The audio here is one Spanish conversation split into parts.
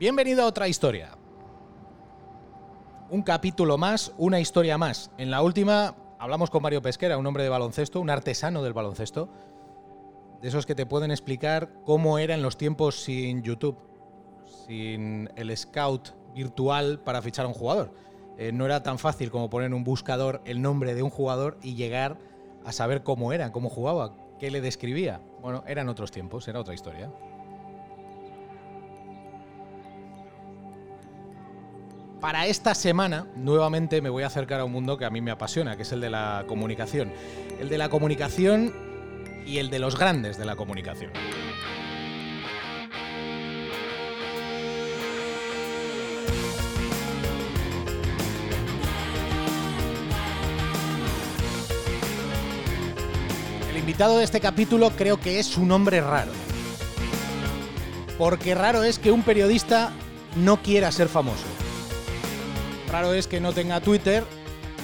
Bienvenido a otra historia. Un capítulo más, una historia más. En la última hablamos con Mario Pesquera, un hombre de baloncesto, un artesano del baloncesto, de esos que te pueden explicar cómo era en los tiempos sin YouTube, sin el scout virtual para fichar a un jugador. Eh, no era tan fácil como poner en un buscador el nombre de un jugador y llegar a saber cómo era, cómo jugaba, qué le describía. Bueno, eran otros tiempos, era otra historia. Para esta semana, nuevamente me voy a acercar a un mundo que a mí me apasiona, que es el de la comunicación. El de la comunicación y el de los grandes de la comunicación. El invitado de este capítulo creo que es un hombre raro. Porque raro es que un periodista no quiera ser famoso. Raro es que no tenga Twitter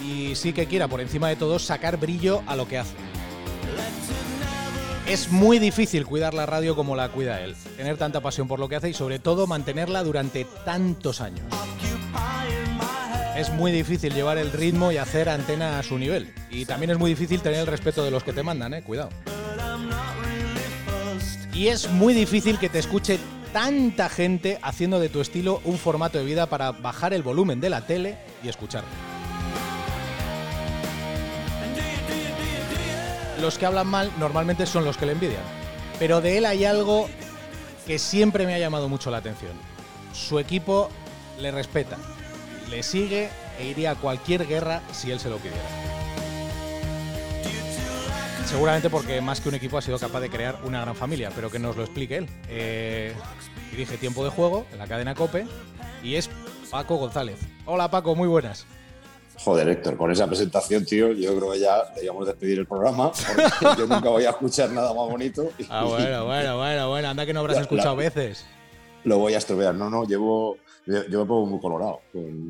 y sí que quiera, por encima de todo, sacar brillo a lo que hace. Es muy difícil cuidar la radio como la cuida él, tener tanta pasión por lo que hace y sobre todo mantenerla durante tantos años. Es muy difícil llevar el ritmo y hacer antena a su nivel. Y también es muy difícil tener el respeto de los que te mandan, eh, cuidado. Y es muy difícil que te escuche tanta gente haciendo de tu estilo un formato de vida para bajar el volumen de la tele y escucharlo. Los que hablan mal normalmente son los que le envidian. Pero de él hay algo que siempre me ha llamado mucho la atención. Su equipo le respeta, le sigue e iría a cualquier guerra si él se lo pidiera. Seguramente porque más que un equipo ha sido capaz de crear una gran familia, pero que nos lo explique él. Eh, dirige Tiempo de Juego en la cadena Cope y es Paco González. Hola Paco, muy buenas. Joder, Héctor, con esa presentación, tío, yo creo que ya deberíamos despedir el programa. Porque yo nunca voy a escuchar nada más bonito. Ah, bueno, bueno, bueno, bueno. Anda que no habrás La- escuchado la- veces. Lo voy a estropear. No, no, llevo. Yo, yo me pongo muy colorado.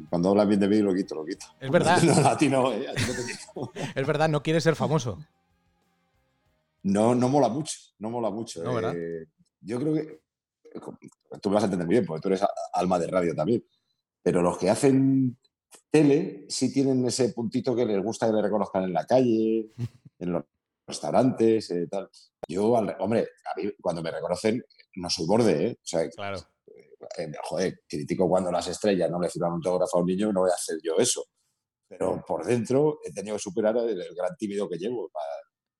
Cuando hablan bien de mí, lo quito, lo quito. Es verdad. No, a ti no, ¿eh? A ti no te quito. Es verdad, no quieres ser famoso. No, no mola mucho, no mola mucho. No. Eh, yo creo que. Tú me vas a entender muy bien, porque tú eres alma de radio también. Pero los que hacen tele sí tienen ese puntito que les gusta que le reconozcan en la calle, en los restaurantes, eh, tal. Yo, al- hombre, a mí, cuando me reconocen, no soy borde, ¿eh? O sea, Claro. eh, joder, critico cuando las estrellas no le firman un autógrafo a un niño, no voy a hacer yo eso. Pero por dentro he tenido que superar el, el gran tímido que llevo para,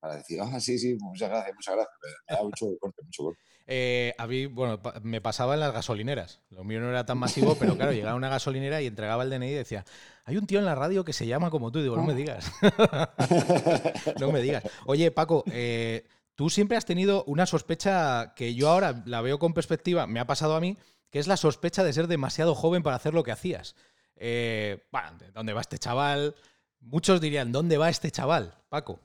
para decir, ah, sí, sí, muchas gracias, muchas gracias. Me, da mucho corte, mucho corte. Eh, a mí, bueno, me pasaba en las gasolineras. Lo mío no era tan masivo, pero claro, llegaba a una gasolinera y entregaba el DNI y decía, hay un tío en la radio que se llama como tú. Y digo, no me digas. no me digas. Oye, Paco, eh, tú siempre has tenido una sospecha que yo ahora la veo con perspectiva, me ha pasado a mí, que es la sospecha de ser demasiado joven para hacer lo que hacías. Eh, bueno, ¿dónde va este chaval? Muchos dirían, ¿dónde va este chaval, Paco?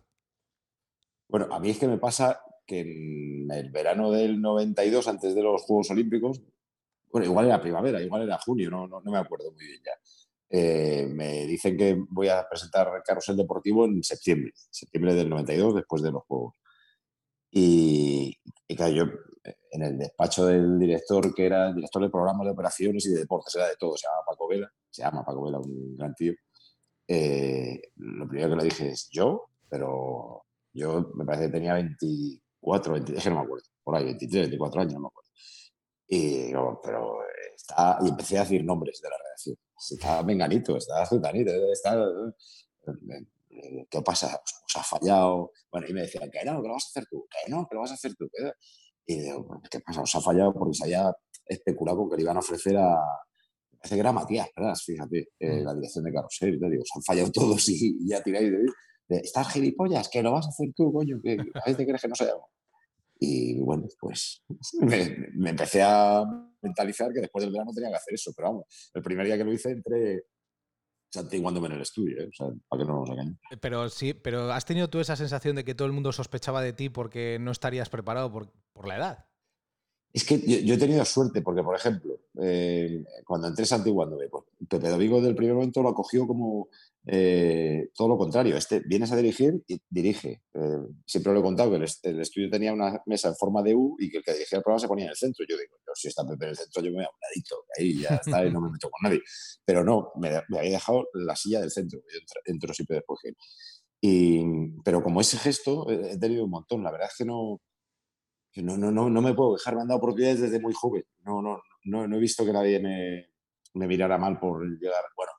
Bueno, a mí es que me pasa que en el verano del 92, antes de los Juegos Olímpicos, bueno, igual era primavera, igual era junio, no, no, no me acuerdo muy bien ya. eh, me dicen que voy a presentar Carrusel Deportivo en septiembre, septiembre del 92, después de los Juegos. Y, y claro, yo eh, en el despacho del director, que era el director de programas de operaciones y de deportes, era de todo, se llama Paco Vela, se llama Paco Vela, un gran tío. eh, lo primero que le dije es yo, pero yo me parece que tenía 24, 23, es que no me acuerdo, por ahí, 23, 24 años, no me acuerdo. Y digo, pero está, y empecé a decir nombres de la redacción. Está Menganito, está Zutanito, está... ¿Qué pasa? Os ha fallado. Bueno, y me decían, que no, que lo vas a hacer tú, que no, que lo vas a hacer tú. no". Y digo, "Bueno, ¿qué pasa? Os ha fallado porque se había especulado con que le iban a ofrecer a, parece que era Matías, ¿verdad? Fíjate, eh, Mm. la dirección de Carrusel. Digo, se han fallado todos y, y ya tiráis de mí. Estás gilipollas, que lo vas a hacer tú, coño, que a veces crees que no se llama. Y bueno, pues me, empecé a mentalizar que después del verano tenía que hacer eso. Pero vamos, el primer día que lo hice entré santiguándome en el estudio, ¿eh? para que no nos engañen. Pero sí, pero ¿has tenido tú esa sensación de que todo el mundo sospechaba de ti porque no estarías preparado por, por la edad? Es que yo, he tenido suerte porque, por ejemplo, eh, cuando entré Santiguándome, pues Pepe Domingo del primer momento lo acogió como eh, todo lo contrario. Este, vienes a dirigir y dirige. Eh, siempre lo he contado que el, estudio tenía una mesa en forma de U y que el que dirigía el programa se ponía en el centro. Yo digo, si está Pepe en el centro, yo me voy a un ladito, ahí ya está, y no me meto con nadie. Pero no, me, había dejado la silla del centro. Yo entro, siempre después. Y, pero como ese gesto he tenido un montón. La verdad es que no no, no, no, no me puedo dejar, me han dado oportunidades desde muy joven. No, no, no, he visto que nadie me, mirara mal por llegar. Bueno,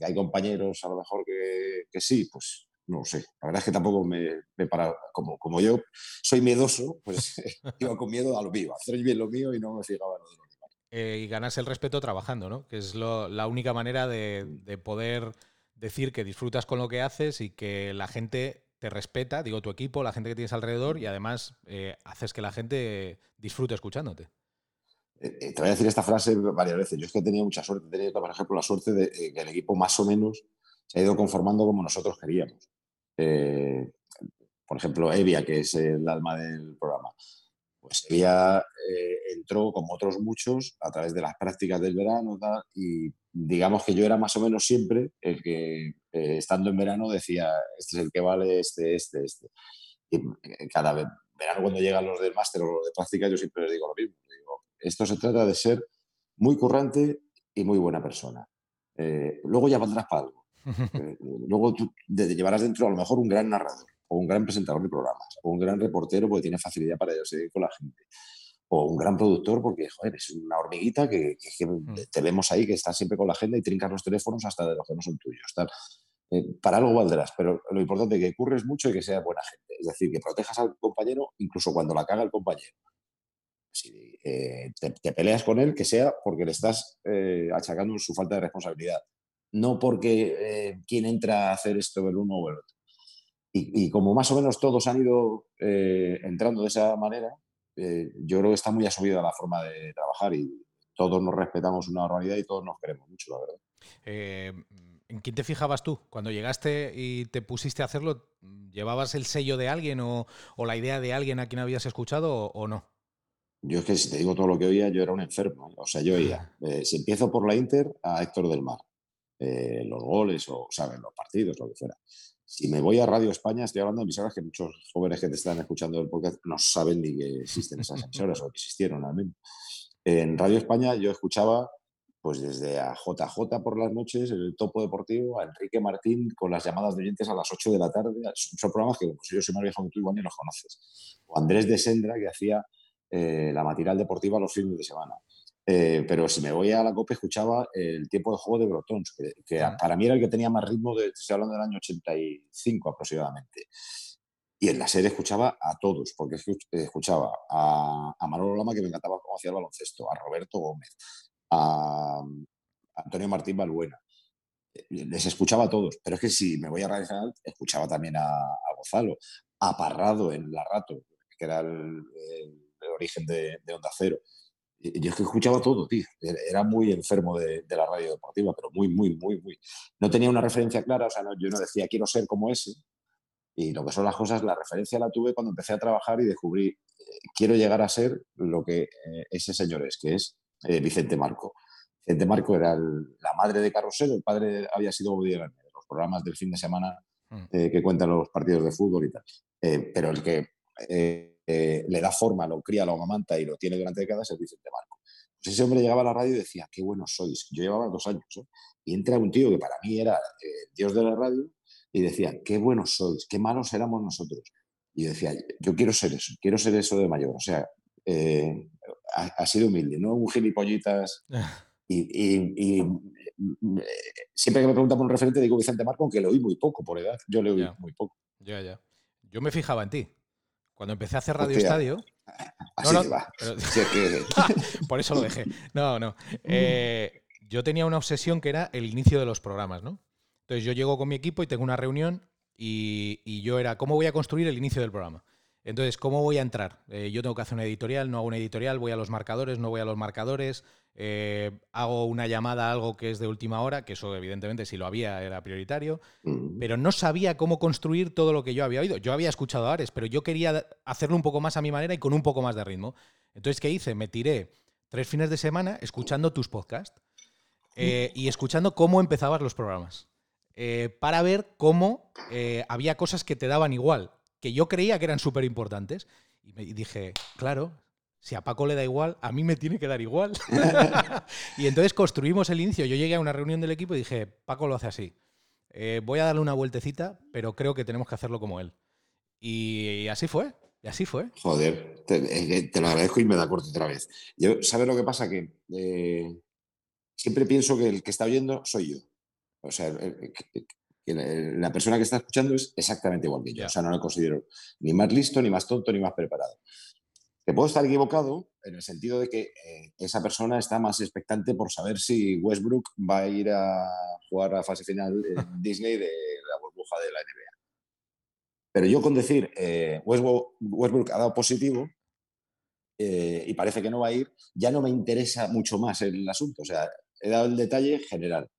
hay compañeros a lo mejor que, que sí, pues no lo sé. La verdad es que tampoco me, me para, como, como yo soy miedoso, pues iba con miedo a lo mío, a hacer bien lo mío y no me fijaba en lo de. Eh, y ganas el respeto trabajando, ¿no? Que es lo, la única manera de, de poder decir que disfrutas con lo que haces y que la gente te respeta, digo, tu equipo, la gente que tienes alrededor y además eh, haces que la gente disfrute escuchándote. Eh, eh, te voy a decir esta frase varias veces. Yo es que he tenido mucha suerte. He tenido, por ejemplo, la suerte de que el equipo más o menos se ha ido conformando como nosotros queríamos. por ejemplo, Evia, que es el alma del programa. Pues Evia entró, como otros muchos, a través de las prácticas del verano y digamos que yo era más o menos siempre el que, eh, estando en verano, decía, este es el que vale, este, este, este. Y eh, cada verano cuando llegan los del máster o los de práctica, yo siempre les digo lo mismo. Digo, esto se trata de ser muy currante y muy buena persona. Eh, luego ya valdrás para algo. luego tú llevarás dentro a lo mejor un gran narrador o un gran presentador de programas o un gran reportero porque tiene facilidad para seguir con la gente o un gran productor porque, joder, es una hormiguita que, mm. te vemos ahí, que está siempre con la agenda y trincas los teléfonos hasta de los que no son tuyos. Eh, para algo valdrás, pero lo importante es que curres mucho y que seas buena gente. Es decir, que protejas al compañero incluso cuando la caga el compañero. Si eh, te, peleas con él, que sea porque le estás eh, achacando su falta de responsabilidad. No porque quien entra a hacer esto el uno o el otro. Y, y como más o menos todos han ido entrando de esa manera, eh, yo creo que está muy asumido la forma de trabajar y todos nos respetamos una normalidad y todos nos queremos mucho, la verdad. Eh, ¿En quién te fijabas tú? Cuando llegaste y te pusiste a hacerlo, ¿llevabas el sello de alguien o, la idea de alguien a quien habías escuchado o, no? Yo es que si te digo todo lo que oía, yo era un enfermo. ¿eh? O sea, yo oía, si empiezo por la Inter, a Héctor del Mar. los goles o, ¿sabes? Los partidos, lo que fuera. Si me voy a Radio España, estoy hablando de emisoras que muchos jóvenes que te están escuchando el podcast no saben ni que existen esas emisoras o que existieron al menos. En Radio España yo escuchaba pues desde a JJ por las noches, el Topo Deportivo, a Enrique Martín con las llamadas de oyentes a las 8 de la tarde. Son programas que pues, yo soy más viejo que tú igual ni los conoces. O Andrés de Sendra que hacía eh, la matinal deportiva los fines de semana. Eh, pero si me voy a la COPE, escuchaba el tiempo de juego de Brotons, que, para mí era el que tenía más ritmo, de, estoy hablando del año 85 aproximadamente. Y en la serie escuchaba a todos, porque escuchaba a, a Manolo Lama, que me encantaba cómo hacía el baloncesto, a Roberto Gómez, a, Antonio Martín Balbuena. Les escuchaba a todos, pero es que si me voy a Radio escuchaba también a, a Gonzalo, a Parrado en La Rato, que era el, origen de, de Onda Cero yo es que escuchaba todo, tío. Era muy enfermo de, la radio deportiva, pero muy, muy, muy, muy. No tenía una referencia clara, o sea, yo no decía quiero ser como ese. Y lo que son las cosas, la referencia la tuve cuando empecé a trabajar y descubrí, eh, quiero llegar a ser lo que eh, ese señor es, que es eh, Vicente Marco. Vicente Marco era la madre de Carrosel, el padre había sido Bobby los programas del fin de semana mm. que cuentan los partidos de fútbol y tal. pero el que eh, le da forma, lo cría, lo amamanta y lo tiene durante décadas es Vicente Marco. Pues ese hombre llegaba a la radio y decía, qué buenos sois. Yo llevaba dos años. ¿eh? Y entra un tío que para mí era el eh, dios de la radio y decía, qué buenos sois, qué malos éramos nosotros. Y decía, yo quiero ser eso, quiero ser eso de mayor. O sea, ha, sido humilde, no un gilipollitas. y, siempre que me preguntan por un referente digo Vicente Marco, aunque lo oí muy poco por edad. Yo le oí muy poco. Ya, ya. Yo me fijaba en ti. Cuando empecé a hacer Radio Estadio. Así no, va. por eso lo dejé. No, no. Eh, yo tenía una obsesión que era el inicio de los programas, ¿no? Entonces yo llego con mi equipo y tengo una reunión y, yo era, ¿cómo voy a construir el inicio del programa? Entonces, ¿cómo voy a entrar? Eh, yo tengo que hacer una editorial, no hago una editorial, voy a los marcadores, no voy a los marcadores, eh, hago una llamada a algo que es de última hora, que eso evidentemente si lo había era prioritario, Mm. pero no sabía cómo construir todo lo que yo había oído. Yo había escuchado a Ares, pero yo quería hacerlo un poco más a mi manera y con un poco más de ritmo. Entonces, ¿qué hice? Me tiré tres fines de semana escuchando tus podcasts eh, y escuchando cómo empezabas los programas. eh, para ver cómo había cosas que te daban igual, que yo creía que eran súper importantes. Y, me- y dije, claro, si a Paco le da igual, a mí me tiene que dar igual. y entonces construimos el inicio. Yo llegué a una reunión del equipo y dije, Paco lo hace así. Eh, voy a darle una vueltecita, pero creo que tenemos que hacerlo como él. Y así fue, y así fue. Joder, te, que te lo agradezco y me da corto otra vez. Yo, ¿sabes lo que pasa? Que eh, siempre pienso que el que está oyendo soy yo. O sea, el- que- que la, persona que está escuchando es exactamente igual que yo. O sea, no lo considero ni más listo, ni más tonto, ni más preparado. Te puedo estar equivocado en el sentido de que eh, esa persona está más expectante por saber si Westbrook va a ir a jugar a fase final en Disney de la burbuja de la NBA. Pero yo con decir eh, Westbrook, Westbrook ha dado positivo eh, y parece que no va a ir, ya no me interesa mucho más el asunto. O sea, he dado el detalle general.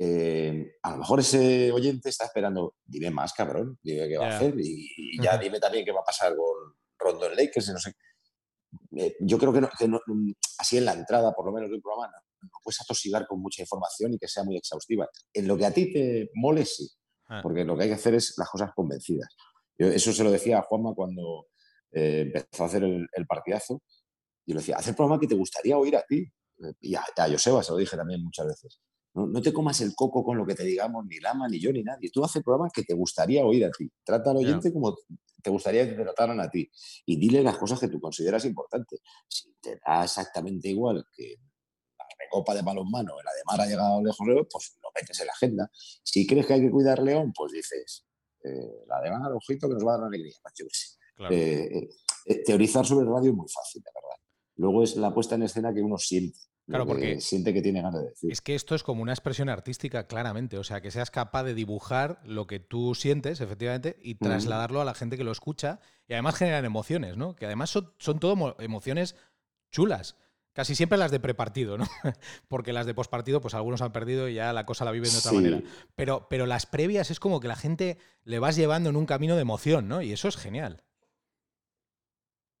Eh, a lo mejor ese oyente está esperando, dime más, cabrón, dime qué va a hacer y, y ya dime también qué va a pasar con Rondo en Lakers y no sé. Eh, yo creo que, no- que no- mm, así en la entrada, por lo menos del programa, no, no puedes atosigar con mucha información y que sea muy exhaustiva. En lo que a ti te mole, sí, Ah, porque lo que hay que hacer es las cosas convencidas. Yo eso se lo decía a Juanma cuando eh, empezó a hacer el, el partidazo. Y le decía, haz el programa que te gustaría oír a ti. Eh, Y a, a Joseba se lo dije también muchas veces. No, no te comas el coco con lo que te digamos, ni Lama, ni yo, ni nadie. Tú haz el programa que te gustaría oír a ti. Trata al oyente como te gustaría que te trataran a ti. Y dile las cosas que tú consideras importantes. Si te da exactamente igual que la recopa de balonmano, la de Mar ha llegado lejos, pues lo metes en la agenda. Si crees que hay que cuidar León, pues dices, eh, la de Mar, ojito, que nos va a dar alegría. Yo qué sé. claro. Eh, eh, teorizar sobre el radio es muy fácil, la verdad. Luego es la puesta en escena que uno siente. Lo Claro, que porque siente que tiene ganas de decir. Es que esto es como una expresión artística, claramente. O sea, que seas capaz de dibujar lo que tú sientes, efectivamente, y trasladarlo a la gente que lo escucha. Y además generan emociones, ¿no? Que además son, son todo mo- emociones chulas. Casi siempre las de prepartido, ¿no? Porque las de postpartido, pues algunos han perdido y ya la cosa la viven de otra Sí. manera. Pero, pero las previas es como que la gente le vas llevando en un camino de emoción, ¿no? Y eso es genial.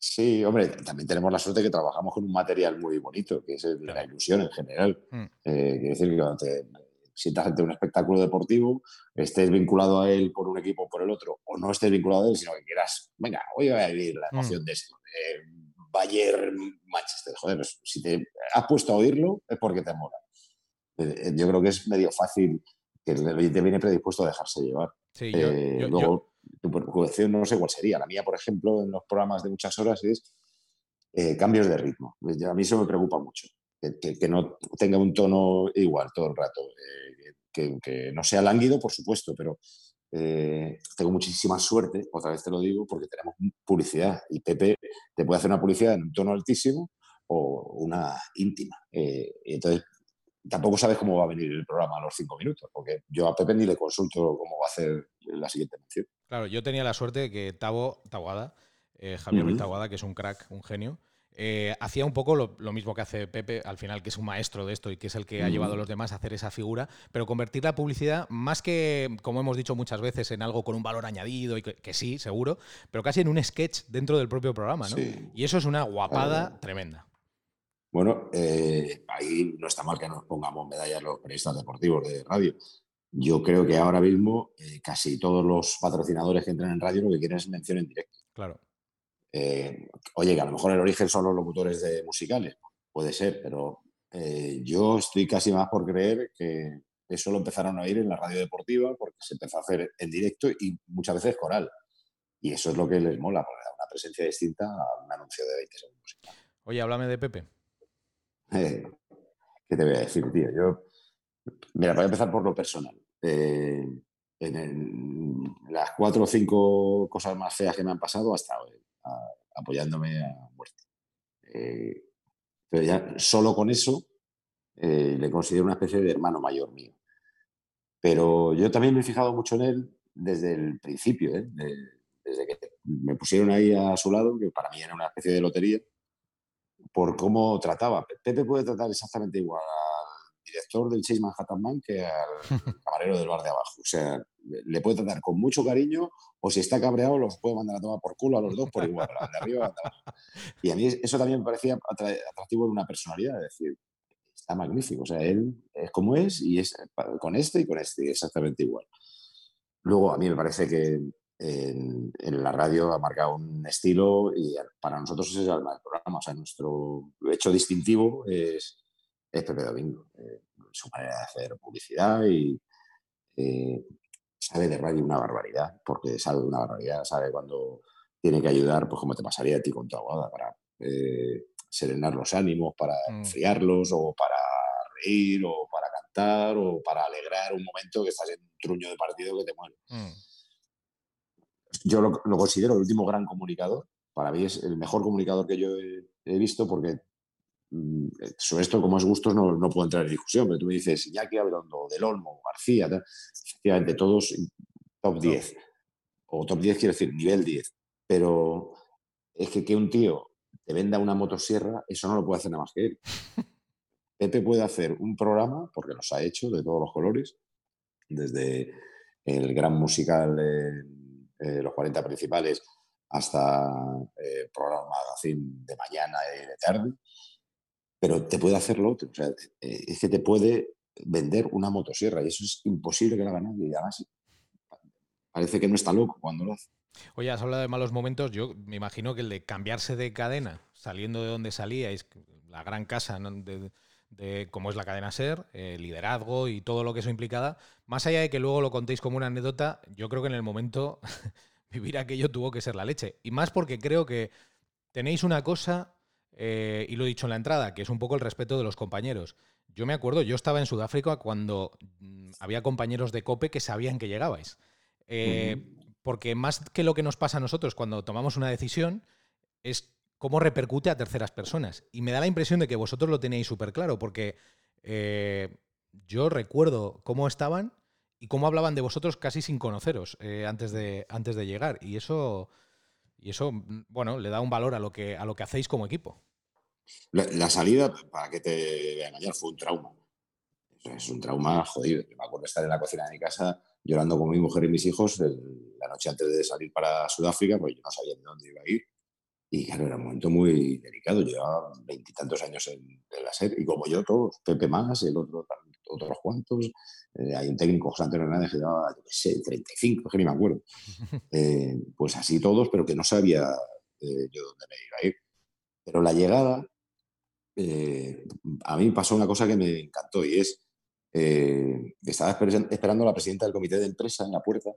Sí, hombre, también tenemos la suerte que trabajamos con un material muy bonito, que es el de la Claro. ilusión en general. Mm. Eh, quiere decir que cuando te sientas ante un espectáculo deportivo, estés vinculado a él por un equipo o por el otro, o no estés vinculado a él, sino que quieras, venga, hoy voy a vivir la Mm. emoción de esto. eh, Bayern, Manchester, joder, pues, si te has puesto a oírlo es porque te mola. Eh, eh, yo creo que es medio fácil que el oyente viene predispuesto a dejarse llevar. Sí, yo- Eh, yo- yo- luego, tu preocupación no sé cuál sería. La mía, por ejemplo, en los programas de muchas horas es eh, cambios de ritmo. A mí eso me preocupa mucho. Que, no tenga un tono igual todo el rato. Eh, que, no sea lánguido, por supuesto, pero eh, tengo muchísima suerte, otra vez te lo digo, porque tenemos publicidad y Pepe te puede hacer una publicidad en un tono altísimo o una íntima. Entonces tampoco sabes cómo va a venir el programa a los cinco minutos, porque yo a Pepe ni le consulto cómo va a hacer la siguiente mención. Claro, yo tenía la suerte de que Tavo, Taguada, eh, Javier. Taguada, que es un crack, un genio, eh, hacía un poco lo, lo mismo que hace Pepe, al final, que es un maestro de esto y que es el que ha llevado a los demás a hacer esa figura, pero convertir la publicidad, más que, como hemos dicho muchas veces, en algo con un valor añadido, y que, que sí, seguro, pero casi en un sketch dentro del propio programa, ¿no? Sí. Y eso es una guapada tremenda. Bueno, eh, ahí no está mal que nos pongamos medallas los periodistas deportivos de radio. Yo creo que ahora mismo eh, casi todos los patrocinadores que entran en radio lo que quieren es mención en directo. Claro. Eh, oye, que a lo mejor el origen son los locutores de musicales, puede ser, pero eh, yo estoy casi más por creer que eso lo empezaron a oír en la radio deportiva porque se empezó a hacer en directo y muchas veces coral. Y eso es lo que les mola, porque da una presencia distinta a un anuncio de 20 segundos. Oye, háblame de Pepe. ¿Qué te voy a decir, tío? Yo, mira, voy a empezar por lo personal. Eh, en el- las cuatro o cinco cosas más feas que me han pasado, ha estado él, a- apoyándome a muerte. Eh, pero ya solo con eso eh, le considero una especie de hermano mayor mío. Pero yo también me he fijado mucho en él desde el principio, ¿eh? De- desde que me pusieron ahí a su lado, que para mí era una especie de lotería, por cómo trataba. Pepe puede tratar exactamente igual al director del Chase Manhattan Bank que al camarero del bar de abajo. O sea, le puede tratar con mucho cariño o si está cabreado los puede mandar a tomar por culo a los dos por igual, de arriba y Y a mí eso también me parecía atractivo en una personalidad, es decir, está magnífico. O sea, él es como es y es con este y con este exactamente igual. Luego, a mí me parece que en, la radio ha marcado un estilo y para nosotros es el alma del programa. O sea, nuestro hecho distintivo es, Pepe Domingo. Eh, su manera de hacer publicidad y eh, sabe de radio una barbaridad, porque sabe una barbaridad, sabe cuando tiene que ayudar, pues como te pasaría a ti con tu abogada, para eh, serenar los ánimos, para mm. enfriarlos o para reír o para cantar o para alegrar un momento que estás en un truño de partido que te muere. Mm. Yo lo, considero el último gran comunicador. Para mí es el mejor comunicador que yo he, visto porque sobre esto, como es gustos, no, no, puedo entrar en discusión, pero tú me dices, ya que hablando Del Olmo, García, efectivamente, todos top 10. O top 10 quiere decir nivel 10. Pero es que que un tío te venda una motosierra, eso no lo puede hacer nada más que él. Pepe puede hacer un programa, porque los ha hecho de todos los colores, desde el gran musical de Los 40 Principales hasta el eh, programa de mañana y de tarde, pero te puede hacer lo otro. O sea, eh, es que te puede vender una motosierra y eso es imposible que lo haga nadie. Y además parece que no está loco cuando lo hace. Oye, has hablado de malos momentos. Yo me imagino que el de cambiarse de cadena, saliendo de donde salíais, la gran casa de, cómo es la cadena ser, el liderazgo y todo lo que eso implicada, más allá de que luego lo contéis como una anécdota, yo creo que en el momento vivir aquello tuvo que ser la leche. Y más porque creo que tenéis una cosa, eh, y lo he dicho en la entrada, que es un poco el respeto de los compañeros. Yo me acuerdo, yo estaba en Sudáfrica cuando mm, había compañeros de COPE que sabían que llegabais. Eh, porque más que lo que nos pasa a nosotros cuando tomamos una decisión, es cómo repercute a terceras personas. Y me da la impresión de que vosotros lo tenéis súper claro, porque eh, yo recuerdo cómo estaban y cómo hablaban de vosotros casi sin conoceros eh, antes, de, antes de llegar. Y eso, y eso, bueno, le da un valor a lo que, a lo que hacéis como equipo. La, salida, para que te voy a engañar, fue un trauma. Es un trauma jodido. me acuerdo estar en la cocina de mi casa llorando con mi mujer y mis hijos la noche antes de salir para Sudáfrica, pues yo no sabía de dónde iba a ir y claro, era un momento muy delicado. Llevaba veintitantos años en, la serie, y como yo, todos, Pepe más, el otro, otros cuantos. Eh, hay un técnico, José Antonio Hernández, que llevaba, yo qué sé, 35, que ni me acuerdo. Eh, pues así todos, pero que no sabía eh, yo dónde me iba a ir. Pero la llegada, a mí pasó una cosa que me encantó y es, estaba esperando a la presidenta del comité de empresa en la puerta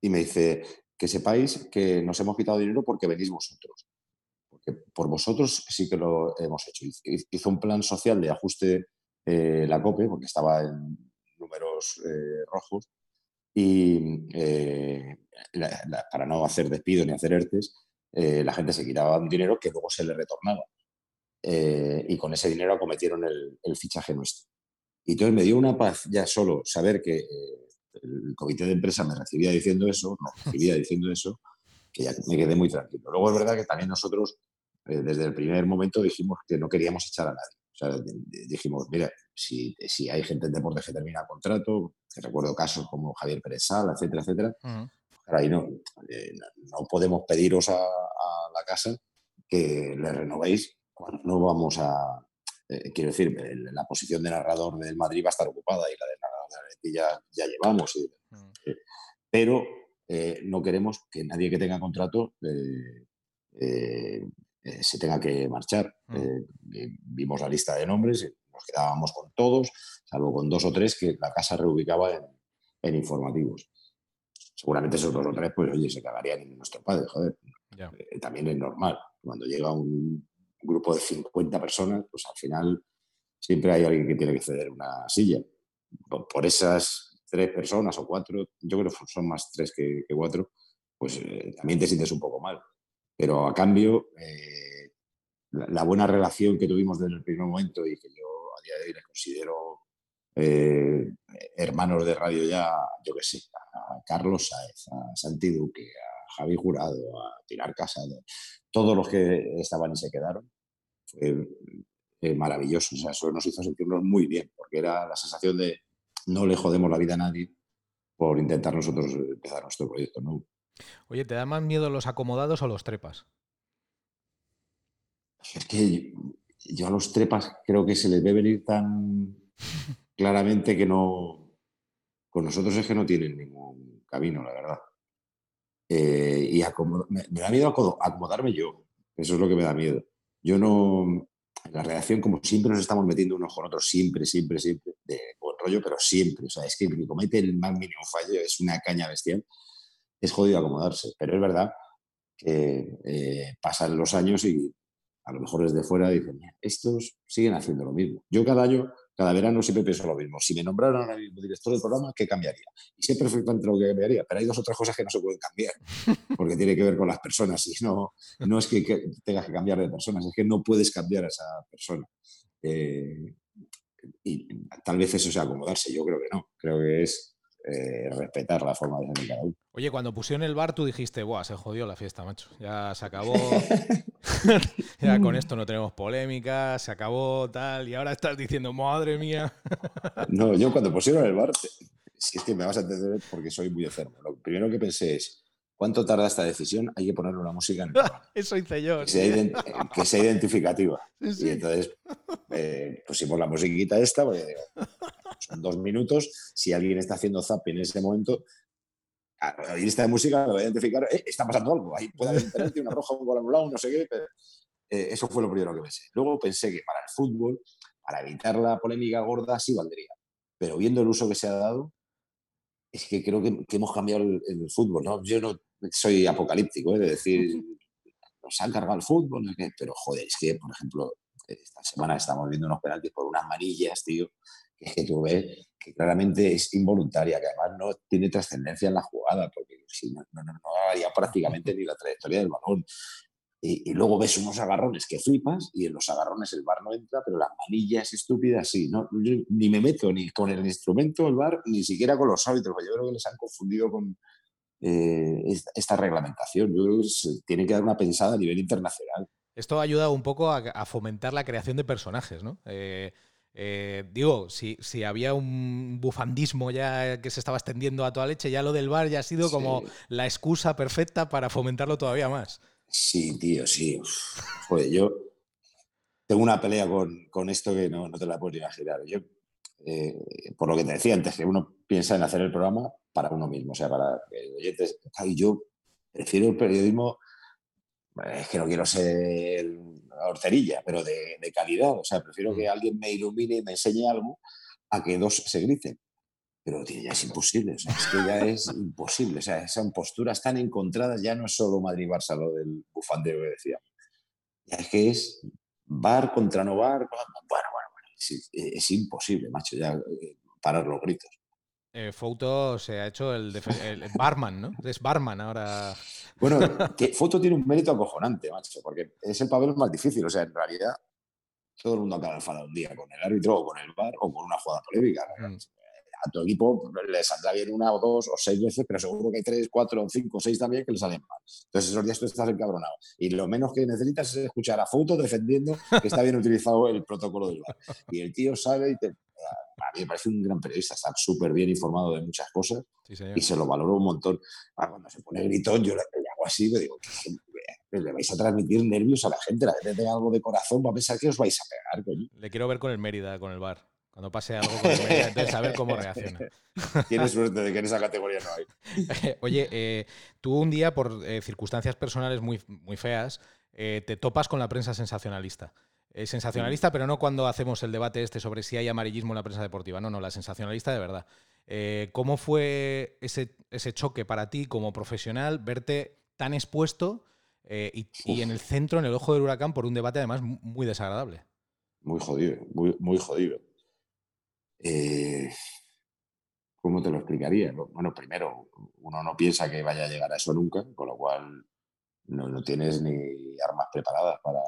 y me dice, que sepáis que nos hemos quitado dinero porque venís vosotros. Porque por vosotros sí que lo hemos hecho. Hizo un plan social de ajuste eh, la COPE, porque estaba en números eh, rojos, y eh, para no hacer despidos ni hacer ERTES, la gente se quitaba un dinero que luego se le retornaba. y con ese dinero acometieron el, el, fichaje nuestro. Y entonces me dio una paz ya solo saber que el comité de empresa me recibía diciendo eso, me recibía diciendo eso, que ya me quedé muy tranquilo. Luego es verdad que también nosotros, eh, desde el primer momento, dijimos que no queríamos echar a nadie. Sea, dijimos, mira, si, si hay gente en deporte que termina contrato, que recuerdo casos como Javier Pérez Sala, etcétera, etcétera, ahí no, eh, no podemos pediros a, la casa que le renovéis cuando no vamos a, eh, quiero decir, la posición de narrador del Madrid va a estar ocupada y la de ya, ya llevamos. Eh, pero no queremos que nadie que tenga contrato eh, se tenga que marchar. Mm. vimos la lista de nombres, nos quedábamos con todos, salvo con dos o tres que la casa reubicaba en, informativos. Seguramente esos dos o tres, pues oye, se cagarían en nuestro padre, joder. también es normal. Cuando llega un grupo de 50 personas, pues al final siempre hay alguien que tiene que ceder una silla por esas tres personas o cuatro, yo creo que son más tres que, cuatro, pues eh, también te sientes un poco mal. Pero a cambio, eh, la, buena relación que tuvimos desde el primer momento y que yo a día de hoy les considero eh, hermanos de radio ya, yo qué sé, a Carlos Saez, a Santi Duque, a Javi Jurado, a Pilar Casa, todos los que estaban y se quedaron. Fue eh, maravilloso. O sea, eso nos hizo sentirnos muy bien, porque era la sensación de no le jodemos la vida a nadie por intentar nosotros empezar nuestro proyecto ¿no? Oye, ¿te da más miedo los acomodados o los trepas? Es que yo a los trepas creo que se les ve venir tan claramente que no. Con nosotros es que no tienen ningún camino, la verdad. Eh, y me, da miedo acomodarme yo. Eso es lo que me da miedo. Yo no. En la redacción, como siempre, nos estamos metiendo unos con otros, siempre, siempre, siempre, de buen rollo, pero siempre. O sea, es que el que comete el más mínimo fallo es una caña bestial. Es jodido acomodarse, pero es verdad que eh, pasan los años y a lo mejor desde fuera dicen, estos siguen haciendo lo mismo. Yo cada año, cada verano siempre pienso lo mismo. Si me nombraran ahora mismo director del programa, ¿qué cambiaría? Y sé perfectamente lo que cambiaría, pero hay dos otras cosas que no se pueden cambiar, porque tiene que ver con las personas. Y no, no es que, tengas que cambiar de personas, es que no puedes cambiar a esa persona. Eh, y tal vez eso sea acomodarse, yo creo que no. Creo que es eh, respetar la forma de ser de cada uno. Oye, cuando pusieron el bar, tú dijiste, ¡buah! Se jodió la fiesta, macho. Ya se acabó. ya con esto no tenemos polémica, se acabó tal. Y ahora estás diciendo, ¡madre mía! no, yo cuando pusieron el bar, si es que me vas a entender porque soy muy enfermo. Lo primero que pensé es, ¿cuánto tarda esta decisión? Hay que ponerle una música en el Eso hice yo. Que, sea, identificativa. Y entonces eh, pusimos la musiquita esta, porque son dos minutos. Si alguien está haciendo zap en ese momento, a oír esta música lo voy a identificar, eh, está pasando algo, ahí puede haber un una roja, un lado, no sé qué. Eh, eso fue lo primero que pensé. Luego pensé que para el fútbol, para evitar la polémica gorda, sí valdría. Pero viendo el uso que se ha dado, es que creo que, hemos cambiado el, fútbol. ¿no? Yo no soy apocalíptico, ¿eh? de decir, nos han cargado el fútbol, pero joder, es que, por ejemplo, esta semana estamos viendo unos penaltis por unas manillas, tío, es que tú ves que claramente es involuntaria, que además no tiene trascendencia en la jugada, porque si no, no, no, haría prácticamente ni la trayectoria del balón. Y, luego ves unos agarrones que flipas y en los agarrones el bar no entra, pero las manillas estúpidas sí. ¿no? ni me meto ni con el instrumento del bar, ni siquiera con los árbitros. Yo creo que les han confundido con eh, esta, reglamentación. Yo creo que tiene que dar una pensada a nivel internacional. Esto ha ayudado un poco a, fomentar la creación de personajes, ¿no? Eh, eh, digo, si, si, había un bufandismo ya que se estaba extendiendo a toda leche, ya lo del bar ya ha sido como la excusa perfecta para fomentarlo todavía más. Sí, tío, sí. Joder, yo tengo una pelea con, esto que no, te la puedes imaginar. Yo, eh, por lo que te decía antes, que uno piensa en hacer el programa para uno mismo, o sea, para oyentes. Y yo prefiero el periodismo, es que no quiero ser horterilla, pero de, calidad. O sea, prefiero que mm. alguien me ilumine y me enseñe algo a que dos se griten. Pero ya es imposible, o sea, es que ya es imposible. O sea, esas posturas tan encontradas ya no es solo Madrid-Barça, lo del bufandeo que decía. Ya es que es bar contra no bar. Bueno, bueno, Es, imposible, macho, ya eh, parar los gritos. Eh, Foto se ha hecho el, el, barman, ¿no? Es barman ahora. Bueno, que Foto tiene un mérito acojonante, macho, porque es el papel más difícil. O sea, en realidad, todo el mundo acaba enfadado un día con el árbitro o con el bar o con una jugada polémica. Mm. A tu equipo le saldrá bien una o dos o seis veces, pero seguro que hay tres, cuatro, cinco, seis también que le salen mal. Entonces, esos días tú estás encabronado. Y lo menos que necesitas es escuchar a Foto defendiendo que está bien utilizado el protocolo del bar. Y el tío sabe y te, a mí me parece un gran periodista, está súper bien informado de muchas cosas y se lo valoro un montón. Ah, cuando se pone gritón, yo le, hago así, me digo, le vais a transmitir nervios a la gente, la gente tenga algo de corazón, va a pensar que os vais a pegar, Le quiero ver con el Mérida, con el bar. Cuando pase algo con el Mérida, entonces a ver cómo reacciona. Tienes suerte de que en esa categoría no hay. Oye, eh, tú un día, por eh, circunstancias personales muy, muy feas, eh, te topas con la prensa sensacionalista. Eh, sensacionalista, pero no cuando hacemos el debate este sobre si hay amarillismo en la prensa deportiva. No, no, la sensacionalista de verdad. ¿Cómo fue ese, ese, choque para ti como profesional, verte tan expuesto eh, y, en el centro, en el ojo del huracán, por un debate además muy desagradable? Muy jodido, muy, muy jodido. ¿Cómo te lo explicaría? Bueno, primero, uno no piensa que vaya a llegar a eso nunca, con lo cual no, no tienes ni armas preparadas para,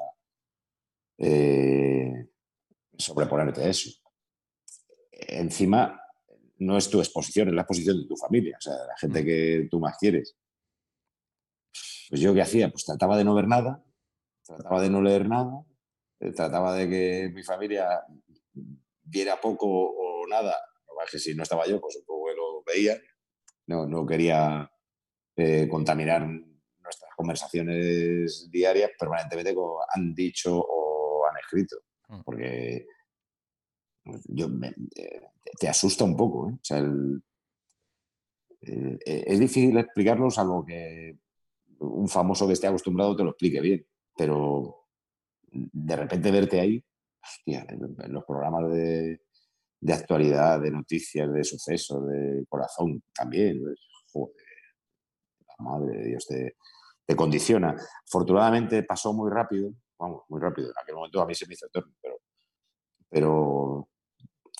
eh, sobreponerte a eso. Encima, no es tu exposición, es la exposición de tu familia, o sea, la gente mm. que tú más quieres. Pues yo qué hacía, pues trataba de no ver nada, trataba de no leer nada, eh, trataba de que mi familia viera poco nada. que si no estaba yo, pues un poco lo veía. No, no quería eh, contaminar nuestras conversaciones diarias permanentemente como han dicho o han escrito. Mm. Porque yo eh, te asusta un poco. ¿eh? O sea, es difícil explicarlo, salvo que un famoso que esté acostumbrado te lo explique bien. Pero de repente verte ahí, hostia, en los programas de, de actualidad, de noticias, de sucesos, de corazón también. Pues, joder, la madre de Dios te, te, condiciona. Afortunadamente pasó muy rápido, vamos, muy rápido. En aquel momento a mí se me hizo eterno, pero, pero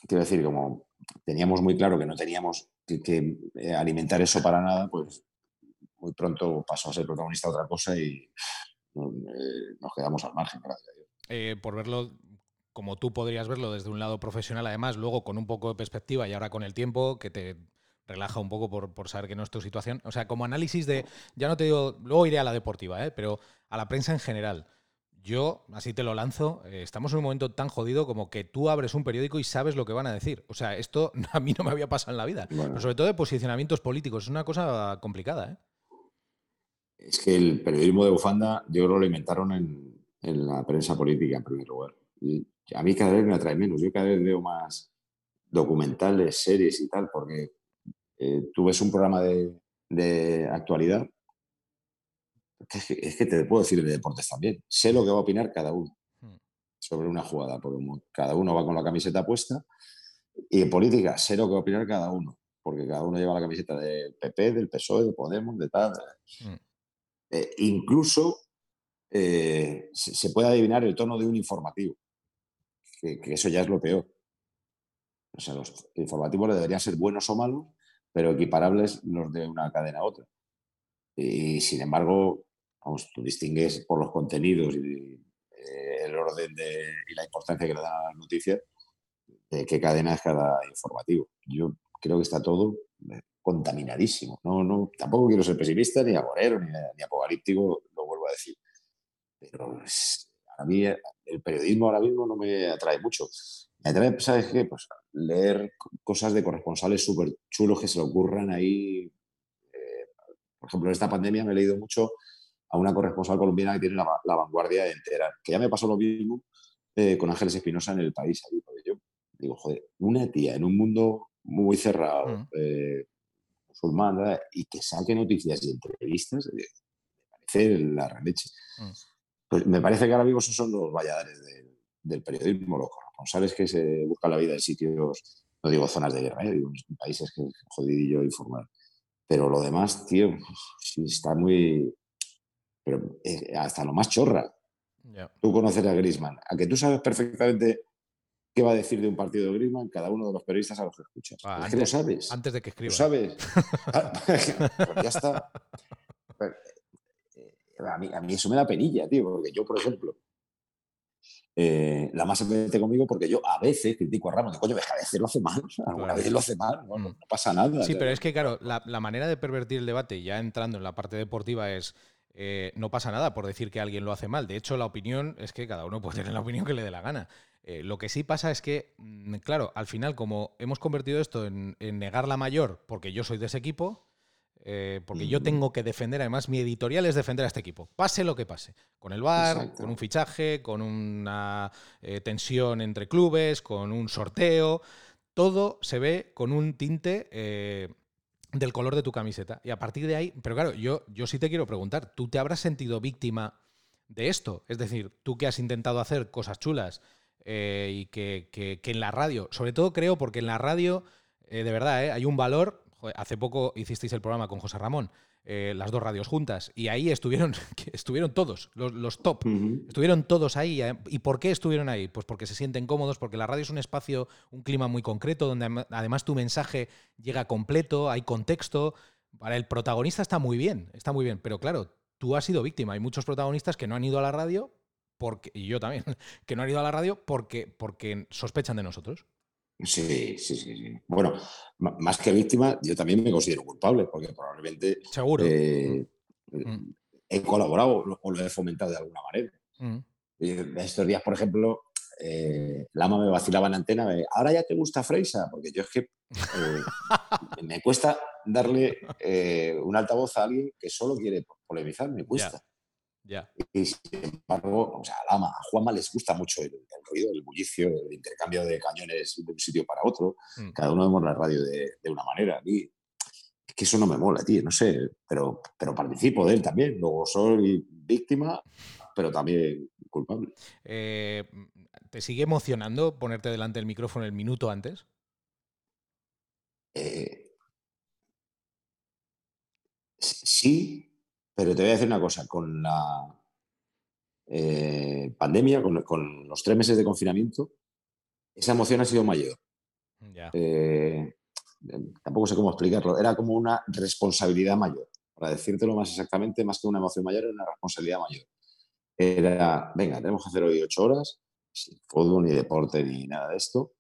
quiero decir, como teníamos muy claro que no teníamos que, eh, alimentar eso para nada, pues muy pronto pasó a ser protagonista otra cosa y eh, nos quedamos al margen, gracias a Dios. Eh, por verlo como tú podrías verlo desde un lado profesional, además, luego con un poco de perspectiva y ahora con el tiempo, que te relaja un poco por, saber que no es tu situación. O sea, como análisis de, ya no te digo, luego iré a la deportiva, ¿eh? pero a la prensa en general. Yo, así te lo lanzo, eh, estamos en un momento tan jodido como que tú abres un periódico y sabes lo que van a decir. O sea, esto a mí no me había pasado en la vida. sobre todo de posicionamientos políticos. Es una cosa complicada. ¿eh? Es que el periodismo de bufanda yo creo lo inventaron en, en la prensa política en primer lugar a mí cada vez me atrae menos. Yo cada vez veo más documentales, series y tal, porque eh, tú ves un programa de, actualidad, es que, te puedo decir de deportes también. Sé lo que va a opinar cada uno hmm. sobre una jugada, porque cada uno va con la camiseta puesta. Y en política, sé lo que va a opinar cada uno, porque cada uno lleva la camiseta del PP, del PSOE, de Podemos, de tal. Hmm. Eh, incluso eh, se puede adivinar el tono de un informativo que, eso ya es lo peor. O sea, los informativos deberían ser buenos o malos, pero equiparables los de una cadena a otra. Y sin embargo, vamos, tú distingues por los contenidos y eh, el orden de, y la importancia que le da la noticia de qué cadena es cada informativo. Yo creo que está todo eh, contaminadísimo. No, no, tampoco quiero ser pesimista, ni agorero, ni, ni apocalíptico, lo vuelvo a decir. Pero es, a mí eh, el periodismo ahora mismo no me atrae mucho. Me atrae, ¿sabes qué? Pues leer cosas de corresponsales súper chulos que se le ocurran ahí. Eh, por ejemplo, en esta pandemia me he leído mucho a una corresponsal colombiana que tiene la, vanguardia entera, que ya me pasó lo mismo eh, con Ángeles Espinosa en el país. porque yo digo, joder, una tía en un mundo muy cerrado, mm. musulmán, y que saque noticias y entrevistas, me parece la releche. Mm. Pues me parece que ahora mismo esos son los valladares del periodismo, los corresponsales que se buscan la vida en sitios, no digo zonas de guerra, ¿eh? digo en países que jodidillo informar. Pero lo demás, tío, sí está muy. Pero eh, hasta lo más chorra. Tú conoces a Grisman. A que tú sabes perfectamente qué va a decir de un partido de Grisman cada uno de los periodistas a los que escuchas. Ah, es que lo sabes. Antes de que escriba. Lo sabes. Ah, ya está a mí, a mí eso me da penilla, tío, porque yo, por ejemplo, eh, la masa se mete conmigo porque yo a veces critico a Ramos, de coño, a veces lo hace mal, alguna vez lo hace mal, no, mm. pasa nada. Sí, pero es que, claro, la, manera de pervertir el debate, ya entrando en la parte deportiva, es. Eh, no pasa nada por decir que alguien lo hace mal. De hecho, la opinión es que cada uno puede tener la opinión que le dé la gana. Eh, lo que sí pasa es que, mm, claro, al final, como hemos convertido esto en, en negar la mayor porque yo soy de ese equipo, eh, porque yo tengo que defender, además mi editorial es defender a este equipo, pase lo que pase, con el VAR, con un fichaje, con una eh, tensión entre clubes, con un sorteo, todo se ve con un tinte eh, del color de tu camiseta. Y a partir de ahí, pero claro, yo, yo sí te quiero preguntar, ¿tú te habrás sentido víctima de esto? Es decir, tú que has intentado hacer cosas chulas y que, que, en la radio, sobre todo creo porque en la radio, de verdad, hay un valor hace poco hicisteis el programa con José Ramón, eh, las dos radios juntas, y ahí estuvieron, estuvieron todos, los, top, estuvieron todos ahí. Eh, ¿Y por qué estuvieron ahí? Pues porque se sienten cómodos, porque la radio es un espacio, un clima muy concreto, donde además tu mensaje llega completo, hay contexto. Para el protagonista está muy bien, está muy bien, pero claro, tú has sido víctima. Hay muchos protagonistas que no han ido a la radio, porque, y yo también, que no han ido a la radio porque, porque sospechan de nosotros. Sí, sí, sí, Bueno, más que víctima, yo también me considero culpable, porque probablemente. Seguro. Eh, mm. he colaborado o lo he fomentado de alguna manera. Mm. Estos días, por ejemplo, eh, Lama me vacilaba en antena, ahora ya te gusta Freisa, porque yo es que eh, me cuesta darle eh, un altavoz a alguien que solo quiere polemizar, me cuesta. Y sin embargo, o sea, a Lama, a Juanma les gusta mucho el, ruido, el bullicio, el intercambio de cañones de un sitio para otro. Mm. Cada uno vemos la radio de, una manera. Mí, es que eso no me mola, tío, no sé, pero, pero participo de él también. Luego soy víctima, pero también culpable. Eh, ¿Te sigue emocionando ponerte delante del micrófono el minuto antes? Eh, sí, pero te voy a decir una cosa, con la eh, pandemia, con, los tres meses de confinamiento, esa emoción ha sido mayor. tampoco sé cómo explicarlo, era como una responsabilidad mayor. Para decírtelo más exactamente, más que una emoción mayor, era una responsabilidad mayor era, venga, tenemos que hacer hoy ocho horas, sin fútbol, ni deporte, ni nada de esto,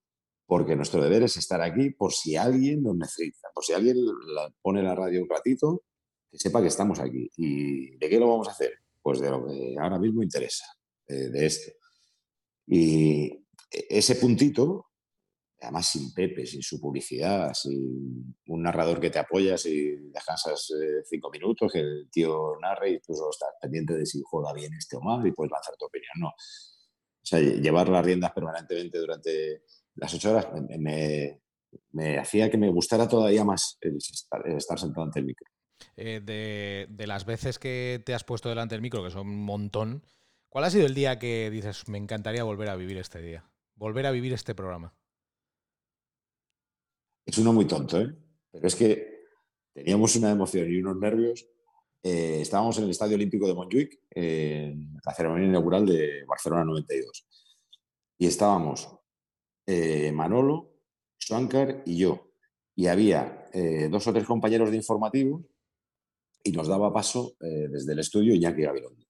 porque nuestro deber es estar aquí por si alguien nos necesita, por si alguien pone la radio un ratito, sepa que estamos aquí. ¿Y de qué lo vamos a hacer? Pues de lo que ahora mismo interesa, de, de esto. Y e, ese puntito además sin Pepe, sin su publicidad, sin un narrador que te apoya, si descansas eh, cinco minutos, que el tío narre y tú estás pendiente de si juega bien este o mal y puedes lanzar tu opinión. No. O sea, llevar las riendas permanentemente durante las ocho horas me, hacía que me gustara todavía más el estar, sentado ante el micro. Eh, de, las veces que te has puesto delante del micro, que son un montón, ¿cuál ha sido el día que dices, me encantaría volver a vivir este día? Volver a vivir este programa. Es uno muy tonto, ¿eh? Pero es que teníamos una emoción y unos nervios. Eh, estábamos en el Estadio Olímpico de Montjuic, en la ceremonia inaugural de Barcelona 92. Y estábamos eh, Manolo, Schwankar y yo. Y había dos o tres compañeros de informativos y nos daba paso desde el estudio Iñaki Gabilondo.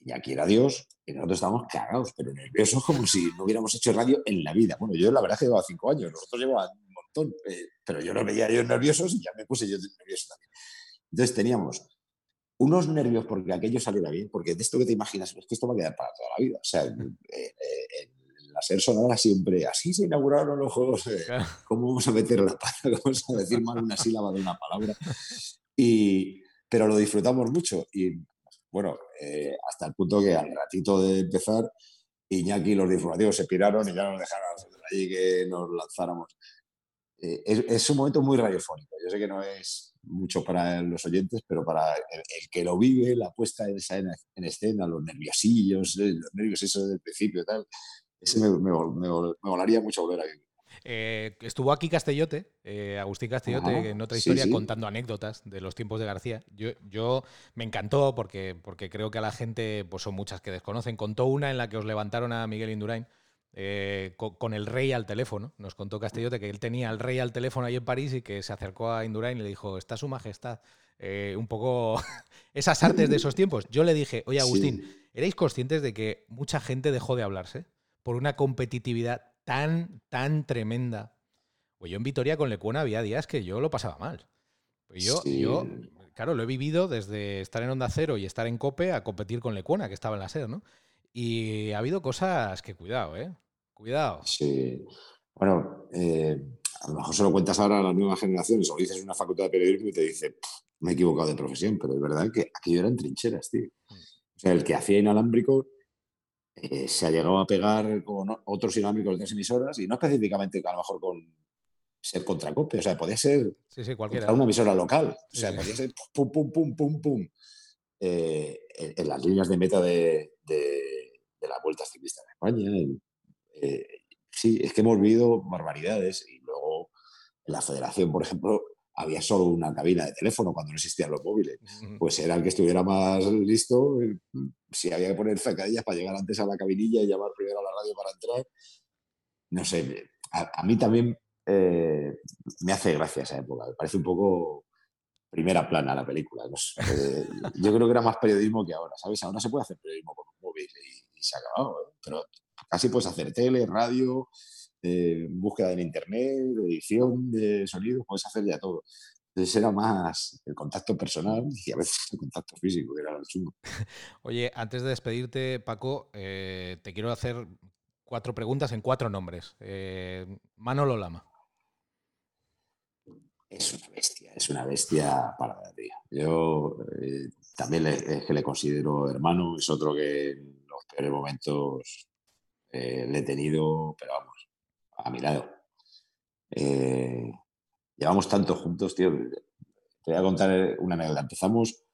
Iñaki era Dios y nosotros estábamos cagados, pero nerviosos como si no hubiéramos hecho radio en la vida. Bueno, yo la verdad es que llevaba cinco años, nosotros llevábamos eh, pero yo lo veía ellos nerviosos y ya me puse yo nervioso también. Entonces teníamos unos nervios porque aquello saliera bien, porque de esto que te imaginas, es que esto va a quedar para toda la vida. O sea, eh, eh, la SER sonora siempre, así se inauguraron los juegos, ¿cómo vamos a meter la pata? ¿Cómo vamos a decir mal una sílaba de una palabra? Y, pero lo disfrutamos mucho y bueno, hasta el punto que al ratito de empezar, Iñaki y los informativos se piraron y ya nos dejaron allí que nos lanzáramos. Eh, es, un momento muy radiofónico. Yo sé que no es mucho para los oyentes, pero para el, que lo vive, la puesta en, en, escena, los nerviosillos, eh, los nervios eso del principio tal, ese me, me, molaría mucho volver a vivir. Eh, estuvo aquí Castellote, Agustín Castellote, en otra historia contando anécdotas de los tiempos de García. Yo, yo, me encantó porque, porque creo que a la gente, pues son muchas que desconocen. Contó una en la que os levantaron a Miguel Indurain eh, con, el rey al teléfono. Nos contó Castellote que él tenía al rey al teléfono ahí en París y que se acercó a Indurain y le dijo, está su majestad. Eh, un poco esas artes de esos tiempos. Yo le dije, oye Agustín, ¿erais conscientes de que mucha gente dejó de hablarse por una competitividad tan, tan tremenda? Pues yo en Vitoria con Lecuona había días que yo lo pasaba mal. Pues yo, yo, claro, lo he vivido desde estar en Onda Cero y estar en Cope a competir con Lecuona, que estaba en la SER, ¿no? Y ha habido cosas que cuidado, ¿eh? Cuidado. Sí. Bueno, eh, a lo mejor se lo cuentas ahora a las nuevas generaciones o dices una facultad de periodismo y te dice, me he equivocado de profesión, pero es verdad que aquello eran trincheras, tío. Mm. O sea, el que hacía inalámbrico eh, se ha llegado a pegar con otros inalámbricos de tres emisoras y no específicamente a lo mejor con ser contracope, o sea, podía ser una emisora local, o sea, podía ser pum, pum, pum, pum, pum. Eh, en, las líneas de meta de, de, de la Vuelta Ciclista en España, eh, sí, es que hemos vivido barbaridades y luego en la federación, por ejemplo, había solo una cabina de teléfono cuando no existían los móviles. Pues era el que estuviera más listo, eh, si había que poner zancadillas para llegar antes a la cabinilla y llamar primero a la radio para entrar. No sé, a, mí también eh, me hace gracia esa época. Me parece un poco primera plana la película. yo creo que era más periodismo que ahora, ¿sabes? Ahora se puede hacer periodismo con un móvil y, se ha acabado, pero Casi puedes hacer tele, radio, eh, búsqueda en internet, edición de sonido, puedes hacer ya todo. Entonces era más el contacto personal y a veces el contacto físico, que era el chungo. Oye, antes de despedirte, Paco, eh, te quiero hacer cuatro preguntas en cuatro nombres. Eh, Manolo Lama. Es una bestia, es una bestia para la Yo eh, también es que le considero hermano, es otro que en los peores momentos le he tenido, pero vamos, a mi lado. llevamos tanto juntos, tío. Te voy a contar una anécdota. Empezamos,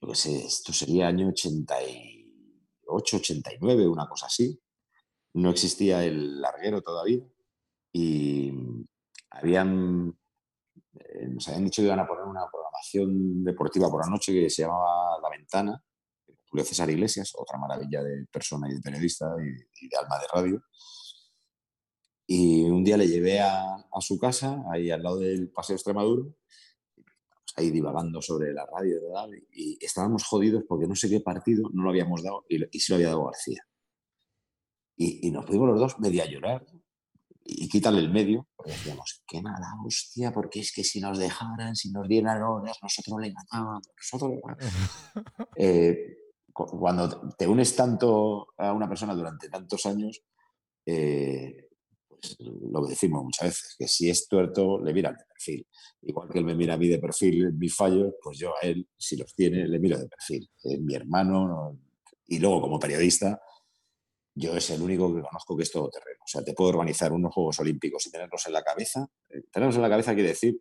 yo qué sé, esto sería año 88, 89, una cosa así. No existía el larguero todavía y habían, eh, nos habían dicho que iban a poner una programación deportiva por la noche que se llamaba La Ventana, Julio César Iglesias, otra maravilla de persona y de periodista y, de alma de radio. Y un día le llevé a, a, su casa, ahí al lado del Paseo Extremadura, ahí divagando sobre la radio, ¿verdad? Y estábamos jodidos porque no sé qué partido no lo habíamos dado y, y se lo había dado García. Y, y, nos fuimos los dos medio a llorar y quítale el medio, porque decíamos, qué mala hostia, porque es que si nos dejaran, si nos dieran horas, nosotros le ganábamos, nosotros... eh, cuando te unes tanto a una persona durante tantos años, eh, lo decimos muchas veces, que si es tuerto, le miran de perfil. Igual que él me mira a mí de perfil mis fallos, pues yo a él, si los tiene, le miro de perfil. Mi hermano, y luego como periodista, yo es el único que conozco que es todo terreno. O sea, te puedo organizar unos Juegos Olímpicos y tenerlos en la cabeza. Eh, tenerlos en la cabeza quiere decir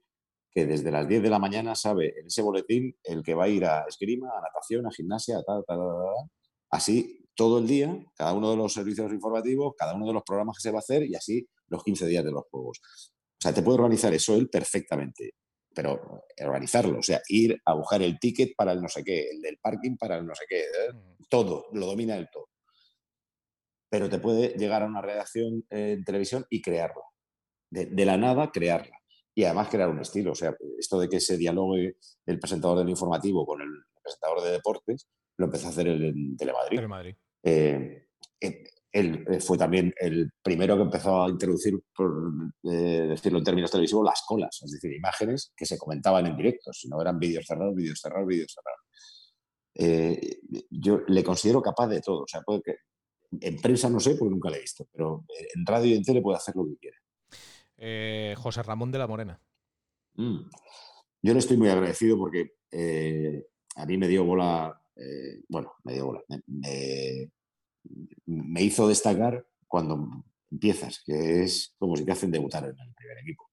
que desde las 10 de la mañana sabe en ese boletín el que va a ir a esgrima, a natación, a gimnasia, a tal, tal, tal, Así todo el día, cada uno de los servicios informativos, cada uno de los programas que se va a hacer y así los 15 días de los Juegos. O sea, te puede organizar eso él perfectamente, pero organizarlo, o sea, ir a buscar el ticket para el no sé qué, el del parking para el no sé qué, ¿eh? mm. todo, lo domina el todo pero te puede llegar a una redacción en televisión y crearla. De, la nada, crearla. Y además crear un estilo. O sea, esto de que se dialogue el presentador del informativo con el presentador de deportes, lo empezó a hacer en Telemadrid. Telemadrid. Eh, eh, él eh, fue también el primero que empezó a introducir, por decirlo en términos televisivos, las colas, es decir, imágenes que se comentaban en directo, si no eran vídeos cerrados, vídeos cerrados, vídeos cerrados. yo le considero capaz de todo, o sea, puede que en prensa no sé porque nunca la he visto, pero en radio y en tele puede hacer lo que quiere. Eh, José Ramón de la Morena. Mm. Yo le estoy muy agradecido porque eh, a mí me dio bola, eh, bueno, me bola, me, hizo destacar cuando empiezas, que es como si te hacen debutar en el primer equipo.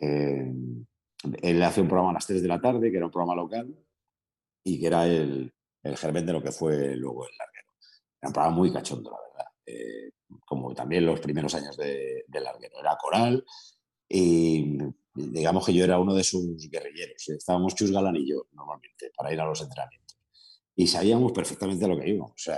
él hace un programa a las 3 de la tarde, que era un programa local, y que era el, el germen de lo que fue luego el larguero. Era un programa muy cachondo, la verdad. Eh, como también los primeros años de, de Larguero. Era coral y digamos que yo era uno de sus guerrilleros. Estábamos Chus Galán y yo normalmente para ir a los entrenamientos. Y sabíamos perfectamente lo que íbamos. O sea,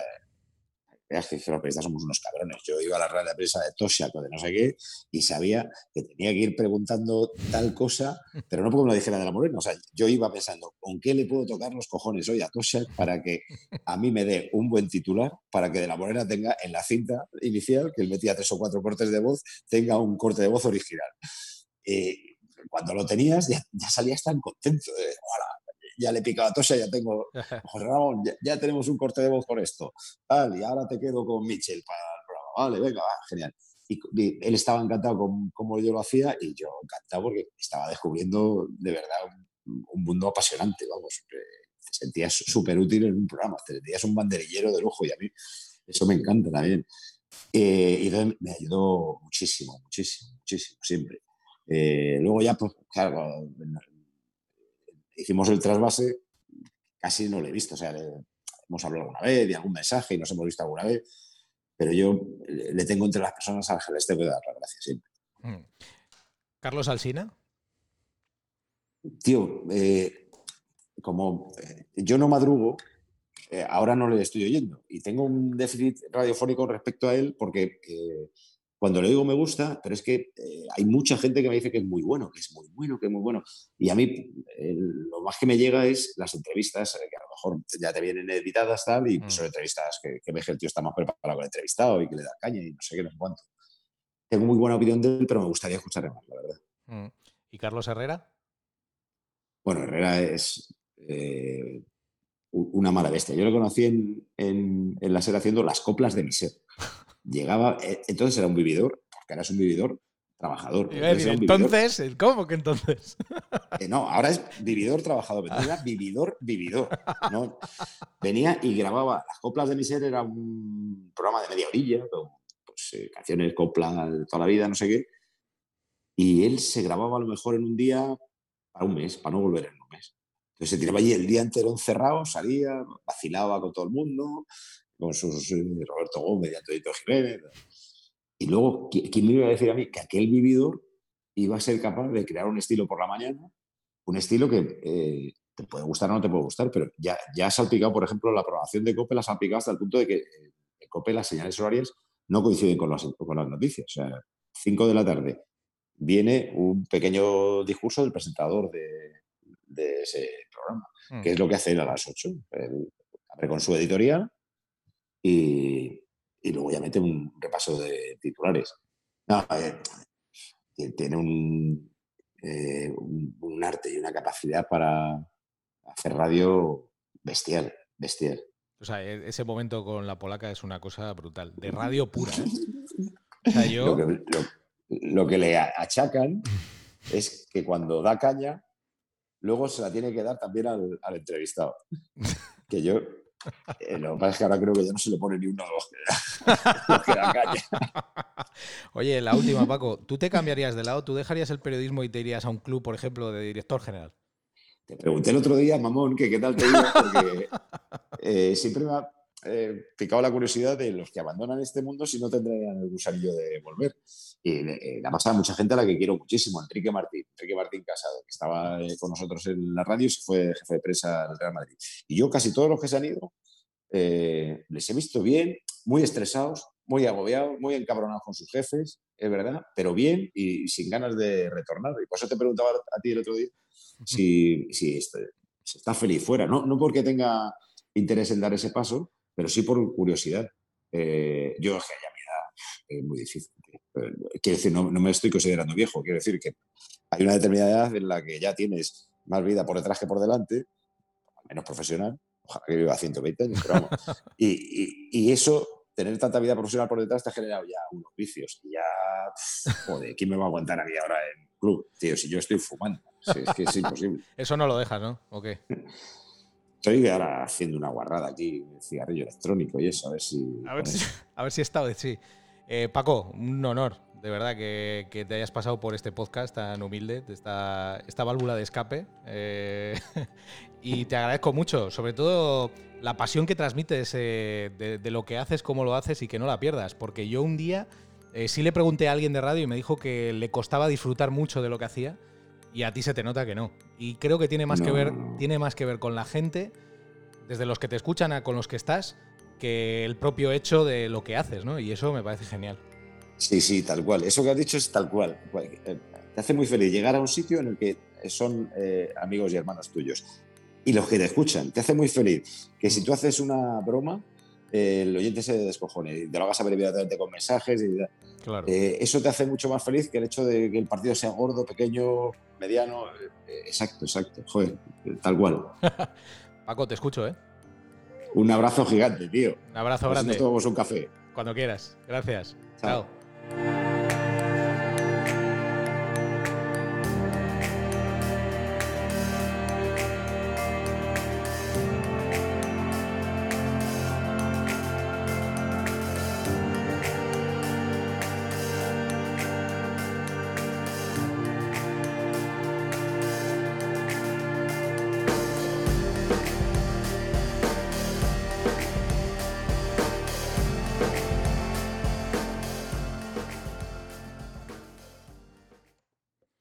veas que los periodistas somos unos cabrones. Yo iba a la radio de prensa de Toshak o de no sé qué y sabía que tenía que ir preguntando tal cosa, pero no porque me lo dijera de la Morena. O sea, yo iba pensando, ¿con qué le puedo tocar los cojones hoy a Toshak para que a mí me dé un buen titular, para que de la Morena tenga en la cinta inicial, que él metía tres o cuatro cortes de voz, tenga un corte de voz original? Eh, cuando lo tenías, ya, salías tan contento de, ya le he picado a Tosha, ya tengo, José Ramón, ya, tenemos un corte de voz con esto, tal, y ahora te quedo con Mitchell para el programa, vale, venga, va, genial. Y, él estaba encantado con cómo yo lo hacía y yo encantado porque estaba descubriendo de verdad un, mundo apasionante, vamos, te sentías súper útil en un programa, te sentías un banderillero de lujo y a mí eso me encanta también. Eh, y entonces me ayudó muchísimo, muchísimo, muchísimo, siempre. Eh, luego ya, pues, claro, hicimos el trasvase, casi no lo he visto. O sea, hemos hablado alguna vez de algún mensaje y nos hemos visto alguna vez, pero yo le tengo entre las personas a las que dar las gracias siempre. Mm. ¿Carlos Alsina? Tío, eh, como eh, yo no madrugo, eh, ahora no le estoy oyendo y tengo un déficit radiofónico respecto a él porque cuando le digo me gusta, pero es que eh, hay mucha gente que me dice que es muy bueno, que es muy bueno, que es muy bueno. Y a mí lo más que me llega es las entrevistas, eh, que a lo mejor ya te vienen editadas tal, y pues son mm. entrevistas que, que que el tío está más preparado con el entrevistado y que le da caña y no sé qué, no sé cuánto. Tengo muy buena opinión de él, pero me gustaría escucharle más, la verdad. Mm. ¿Y Carlos Herrera? Bueno, Herrera es eh, una mala bestia. Yo lo conocí en, en, la SER haciendo las coplas de mi ser. Llegaba, eh, entonces era un vividor, porque ahora es un vividor trabajador. Entonces, ¿cómo que entonces? Eh, no, ahora es vividor trabajador, pero era vividor, vividor. ¿no? Venía y grababa. Las coplas de mi ser era un programa de media orilla, pues, eh, canciones, coplas de toda la vida, no sé qué. Y él se grababa a lo mejor en un día para un mes, para no volver en un mes. Entonces se tiraba allí el día entero encerrado, salía, vacilaba con todo el mundo, con sus eh, Roberto Gómez y Antonio Jiménez. Y luego, ¿quién me iba a decir a mí que aquel vividor iba a ser capaz de crear un estilo por la mañana? Un estilo que eh, te puede gustar o no te puede gustar, pero ya, ya ha salpicado, por ejemplo, la programación de COPE la ha salpicado hasta el punto de que eh, en COPE las señales horarias no coinciden con las, con las noticias. O sea, 5 de la tarde viene un pequeño discurso del presentador de, de ese programa, que mm. es lo que hace él a las 8. abre con su editorial y, y luego ya mete un repaso de titulares. Eh, tiene eh, un, un, arte y una capacidad para hacer radio bestial, bestial. O sea, e, ese momento con la polaca es una cosa brutal, de radio pura. ¿eh? lo, que, le achacan es que cuando da caña, luego se la tiene que dar también al, al entrevistado. Que yo, eh, lo que pasa es que ahora creo que ya no se le pone ni uno a que da caña. Oye, la última, Paco. ¿Tú te cambiarías de lado? ¿Tú dejarías el periodismo y te irías a un club, por ejemplo, de director general? Te pregunté el otro día, mamón, que qué tal te iba, porque eh, siempre me ha eh, picado la curiosidad de los que abandonan este mundo si no tendrían el gusanillo de volver. Y eh, la mucha gente a la que quiero muchísimo, Enrique Martín, Enrique Martín Casado, que estaba con nosotros en la radio y se fue jefe de prensa del Real Madrid. Y yo casi todos los que se han ido les he visto bien, muy estresados, muy agobiados, muy encabronados con sus jefes, es verdad, pero bien y sin ganas de retornar. Y por eso te preguntaba a ti el otro día si, si está feliz fuera, no, no porque tenga interés en dar ese paso, pero sí por curiosidad. Eh, yo ya mi edad es muy difícil. Quiero decir, no, no, me estoy considerando viejo, quiero decir que hay una determinada edad en la que ya tienes más vida por detrás que por delante, menos profesional, ojalá que viva 120 años, pero vamos. y, y, y, eso, tener tanta vida profesional por detrás te ha generado ya unos vicios. Y ya, joder, ¿quién me va a aguantar a mí ahora en club? Tío, si yo estoy fumando. es que es imposible. eso no lo dejas, ¿no? ¿O qué? Estoy ahora haciendo una guarrada aquí, cigarrillo electrónico y eso, a ver si. A ver, si, a ver si vez sí. Eh, Paco, un honor, de verdad, que, te hayas pasado por este podcast tan humilde, esta, esta válvula de escape. Eh, y te agradezco mucho, sobre todo la pasión que transmites eh, de, lo que haces, cómo lo haces y que no la pierdas. Porque yo un día sí le pregunté a alguien de radio y me dijo que le costaba disfrutar mucho de lo que hacía y a ti se te nota que no. Y creo que tiene más, que, ver, tiene más que ver con la gente, desde los que te escuchan a con los que estás, que el propio hecho de lo que haces, ¿no? Y eso me parece genial. Sí, sí, tal cual. Eso que has dicho es tal cual. Eh, te hace muy feliz llegar a un sitio en el que son eh, amigos y hermanos tuyos. Y los que te escuchan, te hace muy feliz que si mm. tú haces una broma, el oyente se descojone y te lo hagas a ver inmediatamente con mensajes. Y, claro. Eh, eso te hace mucho más feliz que el hecho de que el partido sea gordo, pequeño, mediano. Eh, exacto, exacto. Joder, tal cual. Paco, te escucho, ¿eh? Un abrazo gigante, tío. Un abrazo grande. Nos tomamos un café. Cuando quieras. Gracias. Chao.